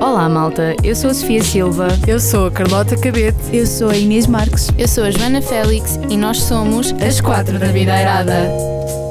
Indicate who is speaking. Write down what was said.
Speaker 1: Olá, malta. Eu sou a Sofia Silva.
Speaker 2: Eu sou a Carlota Cabete.
Speaker 3: Eu sou a Inês Marques.
Speaker 4: Eu sou a Joana Félix e nós somos
Speaker 1: as Quatro da vida Videirada.